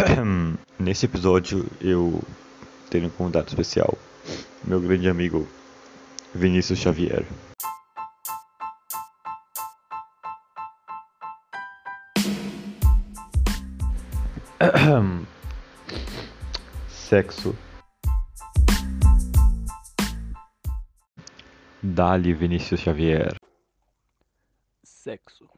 nesse episódio eu tenho um convidado especial, meu grande amigo Vinícius Xavier. Sexo. Dali Vinícius Xavier. Sexo.